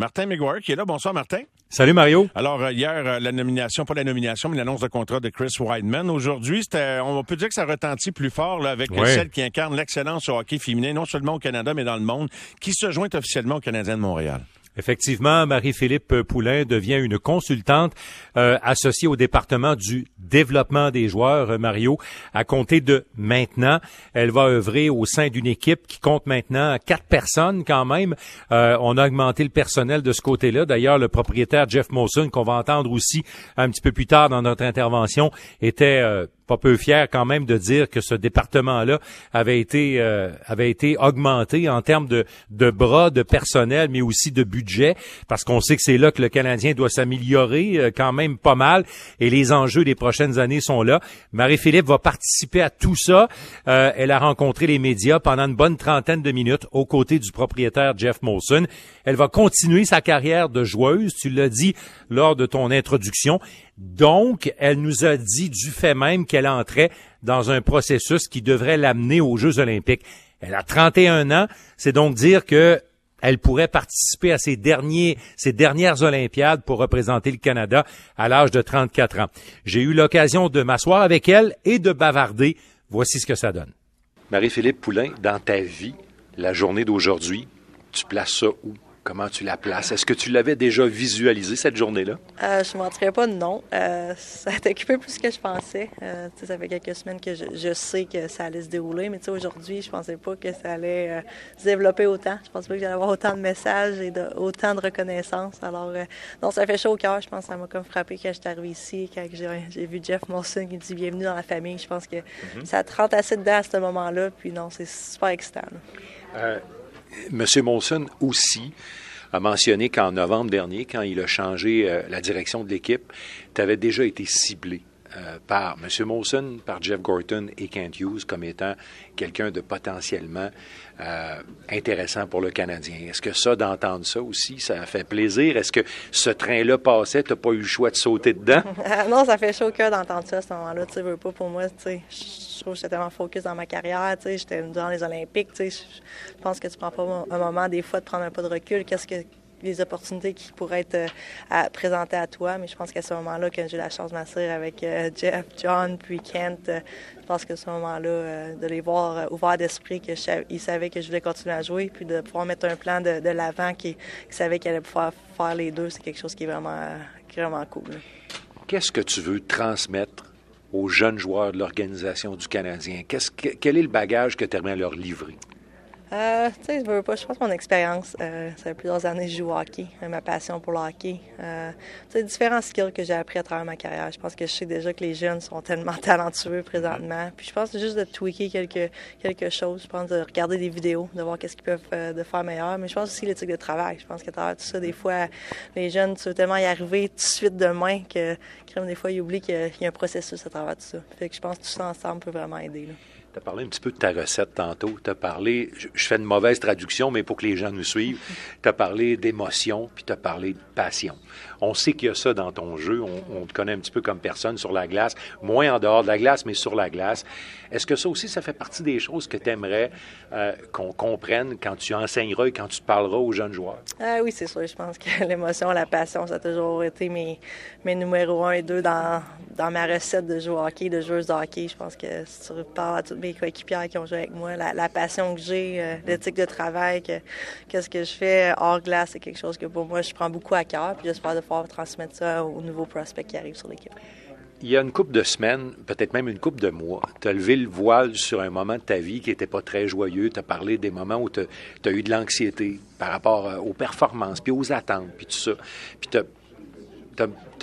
Martin McGuire qui est là. Bonsoir, Martin. Salut Mario. Alors euh, hier euh, la nomination, pas la nomination, mais l'annonce de contrat de Chris Weidman. Aujourd'hui, on peut dire que ça retentit plus fort là, avec celle qui incarne l'excellence au hockey féminin, non seulement au Canada mais dans le monde, qui se joint officiellement au Canadien de Montréal. Effectivement, Marie-Philippe Poulain devient une consultante euh, associée au département du développement des joueurs, euh, Mario, à compter de maintenant. Elle va œuvrer au sein d'une équipe qui compte maintenant quatre personnes quand même. Euh, on a augmenté le personnel de ce côté-là. D'ailleurs, le propriétaire Jeff Mawson, qu'on va entendre aussi un petit peu plus tard dans notre intervention, était pas peu fier quand même de dire que ce département-là avait été euh, avait été augmenté en termes de, de bras, de personnel, mais aussi de budget, parce qu'on sait que c'est là que le Canadien doit s'améliorer euh, quand même pas mal, et les enjeux des prochaines années sont là. Marie-Philippe va participer à tout ça. Euh, elle a rencontré les médias pendant une bonne trentaine de minutes aux côtés du propriétaire Jeff Molson. Elle va continuer sa carrière de joueuse, tu l'as dit lors de ton introduction. Donc, elle nous a dit du fait même qu'elle entrait dans un processus qui devrait l'amener aux Jeux olympiques. Elle a 31 ans, c'est donc dire que elle pourrait participer à ses derniers, ses dernières Olympiades pour représenter le Canada à l'âge de 34 ans. J'ai eu l'occasion de m'asseoir avec elle et de bavarder. Voici ce que ça donne. Marie-Philippe Poulain, dans ta vie, la journée d'aujourd'hui, tu places ça où? Comment tu la places? Est-ce que tu l'avais déjà visualisé cette journée-là? Euh, je ne mentirais pas, non. Euh, ça a occupé plus que je pensais. Euh, ça fait quelques semaines que je, sais que ça allait se dérouler, mais aujourd'hui, je pensais pas que ça allait se développer autant. Je pensais pas que j'allais avoir autant de messages et de, autant de reconnaissance. Alors, non, ça fait chaud au cœur. Je pense que ça m'a comme frappé quand je suis arrivée ici, quand j'ai vu Jeff Monson qui me dit bienvenue dans la famille. Je pense que mm-hmm. ça te rentre assez dedans à ce moment-là. Puis non, c'est super excitant. M. Molson aussi a mentionné qu'en novembre dernier, quand il a changé euh, la direction de l'équipe, tu avais déjà été ciblé euh, par M. Molson, par Jeff Gorton et Kent Hughes comme étant quelqu'un de potentiellement euh, intéressant pour le Canadien. Est-ce que ça, d'entendre ça aussi, ça fait plaisir? Est-ce que ce train-là passait, tu n'as pas eu le choix de sauter dedans? non, ça fait chaud au cœur d'entendre ça à ce moment-là. Tu sais, pas pour moi, je trouve que j'étais tellement focus dans ma carrière, j'étais dans les Olympiques, je pense que tu prends pas un moment des fois de prendre un pas de recul. Qu'est-ce que les opportunités qui pourraient être euh, présentées à toi. Mais je pense qu'à ce moment-là, quand j'ai la chance de m'asseoir avec euh, Jeff, John, puis Kent, euh, je pense que ce moment-là, de les voir ouverts d'esprit, qu'ils savaient que je voulais continuer à jouer, puis de pouvoir mettre un plan de, l'avant qu'ils savaient qu'ils allaient pouvoir faire les deux, c'est quelque chose qui est vraiment, vraiment cool. Qu'est-ce que tu veux transmettre aux jeunes joueurs de l'organisation du Canadien? quel est le bagage que tu aimerais leur livrer? Euh, tu sais, je veux pas, je pense que mon expérience, euh, ça fait plusieurs années que je joue au hockey, euh, ma passion pour le hockey. Euh, tu sais, différents skills que j'ai appris à travers ma carrière. Je pense que je sais déjà que les jeunes sont tellement talentueux présentement. Puis je pense juste de tweaker quelque, quelque chose. Je pense de regarder des vidéos, de voir qu'est-ce qu'ils peuvent euh, de faire meilleur. Mais je pense aussi l'éthique de travail. Je pense qu'à travers tout ça, des fois, les jeunes, tu veux tellement y arriver tout de suite demain que, crème, des fois, ils oublient qu'il y a un processus à travers tout ça. Fait que je pense que tout ça ensemble peut vraiment aider. Là. Tu as parlé un petit peu de ta recette tantôt. Tu as parlé, je, fais une mauvaise traduction, mais pour que les gens nous suivent, tu as parlé d'émotion, puis tu as parlé de passion. On sait qu'il y a ça dans ton jeu. On, te connaît un petit peu comme personne sur la glace, moins en dehors de la glace, mais sur la glace. Est-ce que ça aussi, ça fait partie des choses que tu aimerais euh, qu'on comprenne quand tu enseigneras et quand tu parleras aux jeunes joueurs? Ah oui, c'est sûr. Je pense que l'émotion, la passion, ça a toujours été mes, mes numéros un et deux dans, dans ma recette de joueur hockey, de joueuse de hockey. Je pense que si tu parles à tous mes coéquipiers qui ont joué avec moi, la, passion que j'ai, euh, l'éthique de travail, que, qu'est-ce que je fais hors glace, c'est quelque chose que pour moi, je prends beaucoup à cœur. Puis j'espère de pouvoir transmettre ça aux nouveaux prospects qui arrivent sur l'équipe. Il y a une couple de semaines, peut-être même une couple de mois, tu as levé le voile sur un moment de ta vie qui n'était pas très joyeux. Tu as parlé des moments où tu as, eu de l'anxiété par rapport euh, aux performances, puis aux attentes, puis tout ça. Puis tu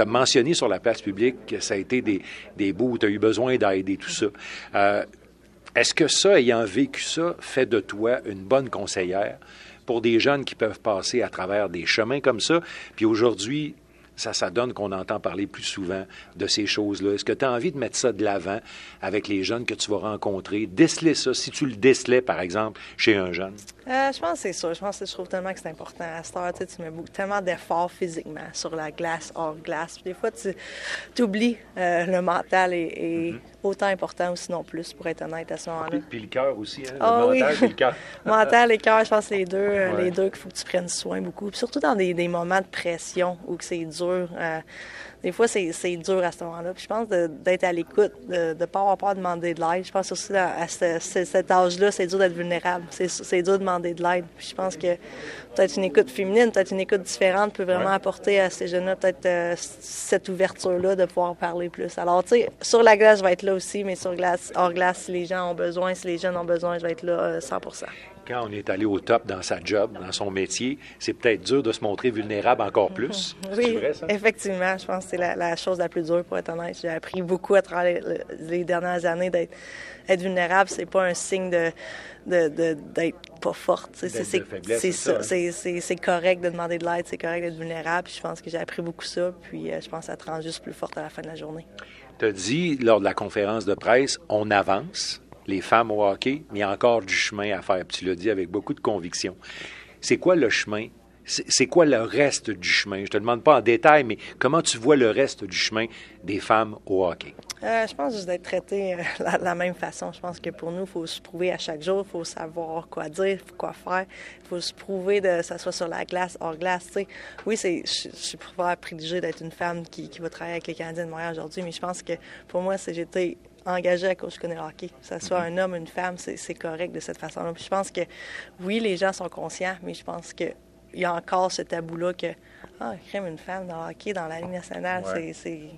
as, mentionné sur la place publique que ça a été des, des bouts où tu as eu besoin d'aide et tout ça. Euh, est-ce que ça, ayant vécu ça, fait de toi une bonne conseillère pour des jeunes qui peuvent passer à travers des chemins comme ça, puis aujourd'hui ça, ça donne qu'on entend parler plus souvent de ces choses-là. Est-ce que tu as envie de mettre ça de l'avant avec les jeunes que tu vas rencontrer? Déceler ça, si tu le décelais, par exemple, chez un jeune? Euh, je pense que c'est ça. Je pense que je trouve tellement que c'est important. À cette heure, tu mets beaucoup, tellement d'efforts physiquement sur la glace, hors glace. des fois, tu oublies euh, le mental est, mm-hmm. autant important ou sinon plus, pour être honnête à ce moment-là. Puis, le cœur aussi, hein? Ah le mental et le cœur. mental et cœur, je pense que les deux, euh, les deux qu'il faut que tu prennes soin beaucoup. surtout dans des, des, moments de pression où c'est dur des fois, c'est dur à ce moment-là. Puis je pense d'être à l'écoute, de ne pas avoir peur de demander de l'aide. Je pense aussi à, cet âge-là, c'est dur d'être vulnérable. C'est dur de demander de l'aide. Puis je pense que peut-être une écoute féminine, peut-être une écoute différente peut vraiment apporter à ces jeunes-là peut-être euh, cette ouverture-là de pouvoir parler plus. Alors, tu sais, sur la glace, je vais être là aussi, mais sur glace, hors glace, si les gens ont besoin, si les jeunes ont besoin, je vais être là 100 euh, quand on est allé au top dans sa job, dans son métier, c'est peut-être dur de se montrer vulnérable encore plus. Oui, vrai, ça? effectivement. Je pense que c'est la, chose la plus dure, pour être honnête. J'ai appris beaucoup à travers les, dernières années d'être être vulnérable. C'est pas un signe de d'être pas forte. C'est ça. C'est correct de demander de l'aide, c'est correct d'être vulnérable. je pense que j'ai appris beaucoup ça. Puis euh, je pense que ça te rend juste plus forte à la fin de la journée. Tu as dit lors de la conférence de presse, on avance les femmes au hockey, mais il y a encore du chemin à faire. tu l'as dit avec beaucoup de conviction. C'est quoi le chemin? C'est quoi le reste du chemin? Je te demande pas en détail, mais comment tu vois le reste du chemin des femmes au hockey? Euh, je pense juste d'être traité euh, la, même façon. Je pense que pour nous, il faut se prouver à chaque jour, il faut savoir quoi dire, quoi faire. Il faut se prouver de ça soit sur la glace, hors glace. Oui, c'est, je, je suis privilégiée d'être une femme qui, qui va travailler avec les Canadiens de Montréal aujourd'hui, mais je pense que pour moi, c'est j'étais engagé à connais le hockey. Que ce soit un homme, une femme, c'est correct de cette façon-là. je pense que, oui, les gens sont conscients, mais je pense qu'il y a encore ce tabou-là que, ah, crème une femme dans le hockey, dans la Ligue nationale, c'est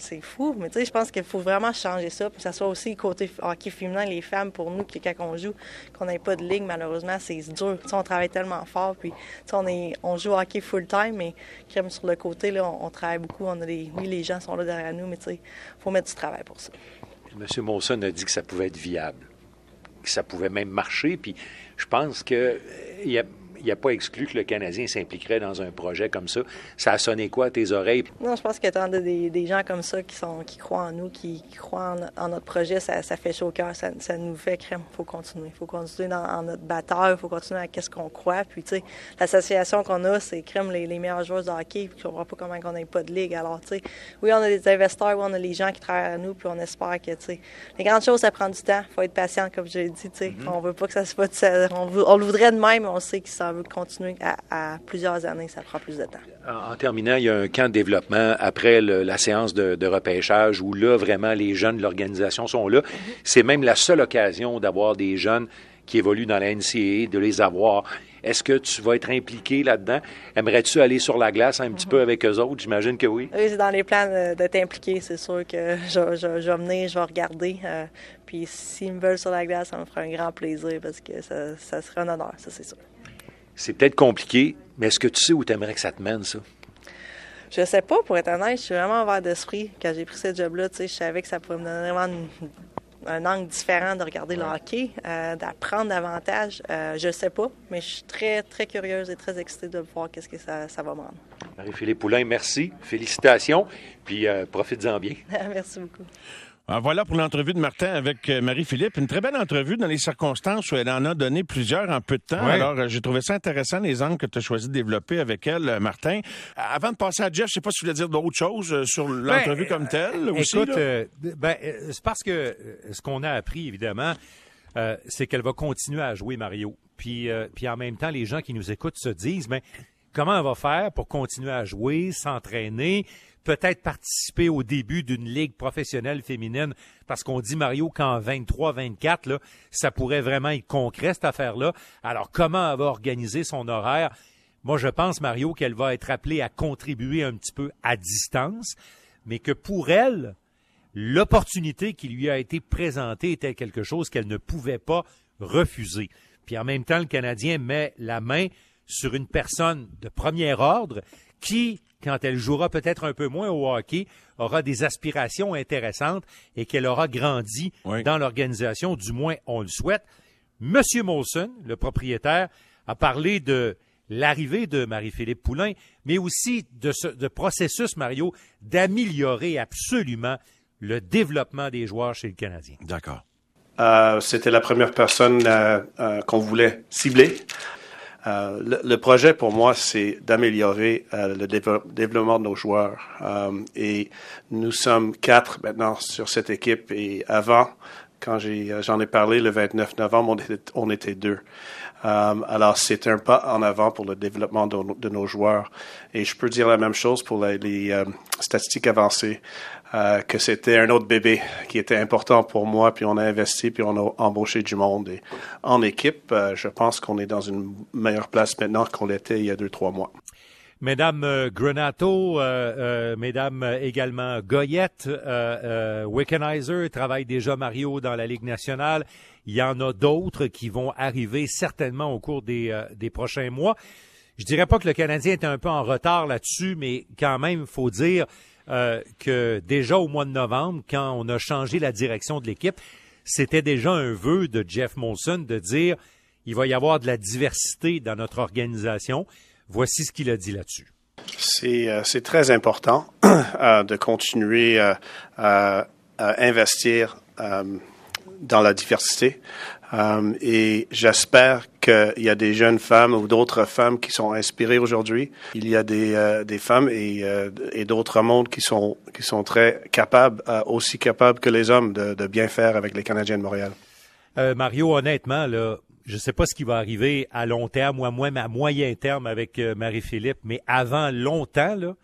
c'est fou. Mais tu sais, je pense qu'il faut vraiment changer ça. Puis que ce soit aussi côté hockey féminin, les femmes, pour nous, quand on joue, qu'on n'ait pas de ligue, malheureusement, c'est dur. sais, on travaille tellement fort. Puis, on, est, on joue au hockey full-time, mais crème sur le côté, là, on, travaille beaucoup. On a des, oui, les gens sont là derrière nous, mais tu sais, il faut mettre du travail pour ça. M. Monson a dit que ça pouvait être viable, que ça pouvait même marcher. Puis je pense qu'il euh, y a il a pas exclu que le Canadien s'impliquerait dans un projet comme ça. Ça a sonné quoi à tes oreilles? Non, je pense qu'il y a des, des gens comme ça qui, sont, qui croient en nous, qui, croient en, notre projet. Ça, fait chaud au cœur, ça, nous fait crème. Il faut continuer. Il faut continuer dans notre bataille, il faut continuer à qu'est-ce qu'on croit. Puis, tu sais, l'association qu'on a, c'est crème les, meilleurs joueurs de hockey. Puis, je comprends pas comment on n'a pas de ligue. Alors, tu sais, oui, on a des investisseurs, oui, on a les gens qui travaillent à nous, puis on espère que, tu sais, les grandes choses, ça prend du temps. Il faut être patient, comme j'ai dit, tu sais. Mm-hmm. On veut pas que ça se fasse. On, on, le voudrait de même, mais on sait que ça veut continuer à, plusieurs années, ça prend plus de temps. En, terminant, il y a un camp de développement après la séance de, repêchage où là, vraiment, les jeunes de l'organisation sont là. C'est même la seule occasion d'avoir des jeunes qui évoluent dans la NCAA, de les avoir. Est-ce que tu vas être impliqué là-dedans? Aimerais-tu aller sur la glace un petit peu avec eux autres? J'imagine que oui. Oui, c'est dans les plans d'être impliqué. C'est sûr que je, je, je, vais venir, je vais regarder. Euh, puis s'ils me veulent sur la glace, ça me fera un grand plaisir parce que ça, ça serait un honneur, ça c'est sûr. C'est peut-être compliqué, mais est-ce que tu sais où tu aimerais que ça te mène, ça? Je sais pas, pour être honnête, je suis vraiment ouvert d'esprit. Quand j'ai pris ce job-là, je savais que ça pourrait me donner vraiment un angle différent de regarder le hockey, euh, d'apprendre davantage. Euh, je sais pas, mais je suis très, très curieuse et très excitée de voir qu'est-ce que ça, ça va me rendre. Marie-Philippe Poulain, merci. Félicitations. Puis euh, profites-en bien. merci beaucoup. Ah, voilà pour l'entrevue de Martin avec euh, Marie-Philippe. Une très belle entrevue dans les circonstances où elle en a donné plusieurs en peu de temps. Alors, euh, j'ai trouvé ça intéressant, les angles que tu as choisi de développer avec elle, euh, Martin. Avant de passer à Jeff, je sais pas si tu voulais dire d'autres choses sur ben, l'entrevue comme telle. écoute, ben, c'est parce que ce qu'on a appris, évidemment, c'est qu'elle va continuer à jouer Mario. Puis, puis en même temps, les gens qui nous écoutent se disent, mais comment elle va faire pour continuer à jouer, s'entraîner? peut-être participer au début d'une ligue professionnelle féminine? Parce qu'on dit Mario qu'en 23-24 là, ça pourrait vraiment être concret cette affaire-là. Alors comment elle va organiser son horaire? Moi je pense Mario qu'elle va être appelée à contribuer un petit peu à distance, mais que pour elle l'opportunité qui lui a été présentée était quelque chose qu'elle ne pouvait pas refuser. Puis en même temps le Canadien met la main sur une personne de premier ordre qui quand elle jouera peut-être un peu moins au hockey, aura des aspirations intéressantes et qu'elle aura grandi dans l'organisation, du moins on le souhaite. Monsieur Molson, le propriétaire, a parlé de l'arrivée de Marie-Philippe Poulain, mais aussi de ce de processus, Mario, d'améliorer absolument le développement des joueurs chez le Canadien. D'accord. Euh, C'était la première personne euh, euh, qu'on voulait cibler. Euh, le, projet pour moi, c'est d'améliorer euh, le développement de nos joueurs. et nous sommes quatre maintenant sur cette équipe. Et avant, quand j'en ai, parlé le 29 novembre, on était deux. Alors, c'est un pas en avant pour le développement de, de, nos joueurs. Et je peux dire la même chose pour les, les statistiques avancées. Euh, que c'était un autre bébé qui était important pour moi, puis on a investi, puis on a embauché du monde. Et en équipe, euh, je pense qu'on est dans une meilleure place maintenant qu'on l'était il y a deux, trois mois. Mesdames euh, Grenato, Mesdames également Goyette, Wickenheiser travaille déjà Mario dans la Ligue nationale. Il y en a d'autres qui vont arriver certainement au cours des, des prochains mois. Je dirais pas que le Canadien est un peu en retard là-dessus, mais quand même, faut dire euh, que déjà au mois de novembre, quand on a changé la direction de l'équipe, c'était déjà un vœu de Jeff Molson de dire il va y avoir de la diversité dans notre organisation. Voici ce qu'il a dit là-dessus. C'est euh, très important euh, de continuer euh, à investir dans la diversité. Et j'espère qu'il y a des jeunes femmes ou d'autres femmes qui sont inspirées aujourd'hui. Il y a des, euh, des femmes et, euh, et d'autres mondes qui sont, qui sont très capables, aussi capables que les hommes de, de, bien faire avec les Canadiens de Montréal. Mario, honnêtement, là, je ne sais pas ce qui va arriver à long terme ou à, à moyen terme avec Marie-Philippe, mais avant longtemps,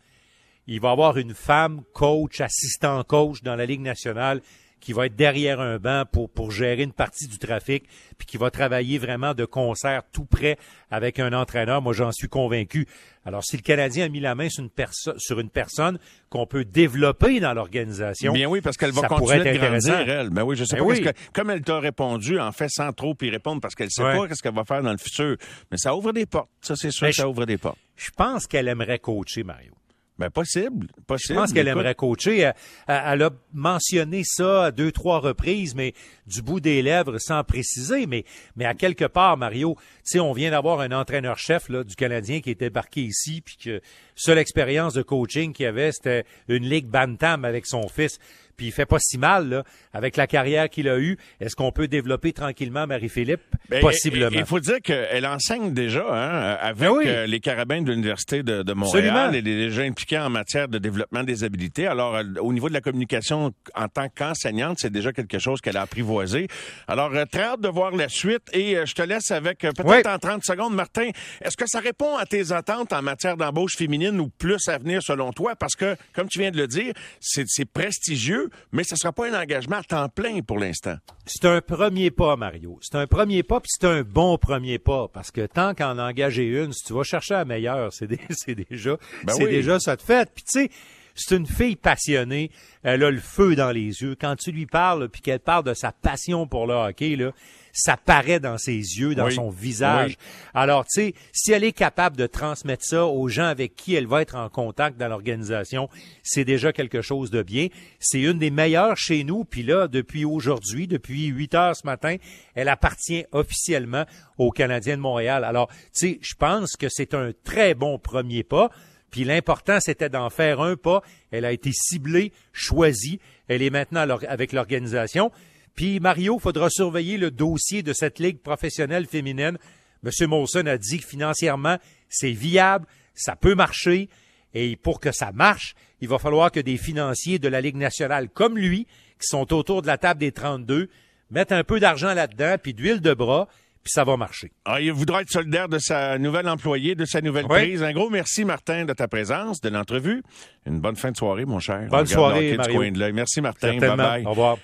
il va y avoir une femme coach, assistant coach dans la Ligue nationale qui va être derrière un banc pour, pour gérer une partie du trafic, puis qui va travailler vraiment de concert tout près avec un entraîneur. Moi, j'en suis convaincu. Alors, si le Canadien a mis la main sur une, perso sur une personne qu'on peut développer dans l'organisation, bien oui, parce qu'elle va continuer de grandir, elle. Ben oui, je sais ben pas. Que, comme elle t'a répondu, en fait, sans trop y répondre, parce qu'elle sait pas ce qu'elle va faire dans le futur. Mais ça ouvre des portes. Ça, c'est sûr, ça ouvre des portes. Je pense qu'elle aimerait coacher, Mario. Ben, possible, possible. Je pense qu'elle aimerait coacher. Elle, elle, a mentionné ça à deux, trois reprises, mais du bout des lèvres, sans préciser. Mais, mais à quelque part, Mario, tu sais, on vient d'avoir un entraîneur-chef du Canadien qui est débarqué ici, puis que seule expérience de coaching qu'il avait, c'était une ligue bantam avec son fils puis il fait pas si mal là, avec la carrière qu'il a eue. Est-ce qu'on peut développer tranquillement Marie-Philippe? Ben, Possiblement. Il faut dire qu'elle enseigne déjà hein, avec ben euh, les carabins de l'université de, de, Montréal. Elle est déjà impliquée en matière de développement des habilités. Alors euh, au niveau de la communication en tant qu'enseignante, c'est déjà quelque chose qu'elle a apprivoisé. Alors euh, très hâte de voir la suite et je te laisse avec peut-être en 30 secondes, Martin. Est-ce que ça répond à tes attentes en matière d'embauche féminine ou plus à venir selon toi? Parce que comme tu viens de le dire, c'est prestigieux mais ce ne sera pas un engagement à temps plein pour l'instant. C'est un premier pas, Mario. C'est un premier pas, puis c'est un bon premier pas, parce que tant qu'en engager une, si tu vas chercher la meilleure, c'est déjà, ben c'est déjà ça de fait. Puis tu sais, c'est une fille passionnée. Elle a le feu dans les yeux. Quand tu lui parles, puis qu'elle parle de sa passion pour le hockey, là, ça paraît dans ses yeux, dans son visage. Alors, tu sais, si elle est capable de transmettre ça aux gens avec qui elle va être en contact dans l'organisation, c'est déjà quelque chose de bien. C'est une des meilleures chez nous. Puis là, depuis aujourd'hui, depuis 8 heures ce matin, elle appartient officiellement aux Canadiens de Montréal. Alors, tu sais, je pense que c'est un très bon premier pas. Puis l'important, c'était d'en faire un pas. Elle a été ciblée, choisie. Elle est maintenant avec l'organisation. Puis Mario, faudra surveiller le dossier de cette ligue professionnelle féminine. Monsieur Molson a dit que financièrement, c'est viable, ça peut marcher. Et pour que ça marche, il va falloir que des financiers de la Ligue nationale comme lui, qui sont autour de la table des 32, mettent un peu d'argent là-dedans, puis d'huile de bras, puis ça va marcher. Ah, il voudra être solidaire de sa nouvelle employée, de sa nouvelle prise. Un gros merci, Martin, de ta présence, de l'entrevue. Une bonne fin de soirée, mon cher. Bonne soirée, Mario. Merci, Martin. Bye-bye. Au revoir.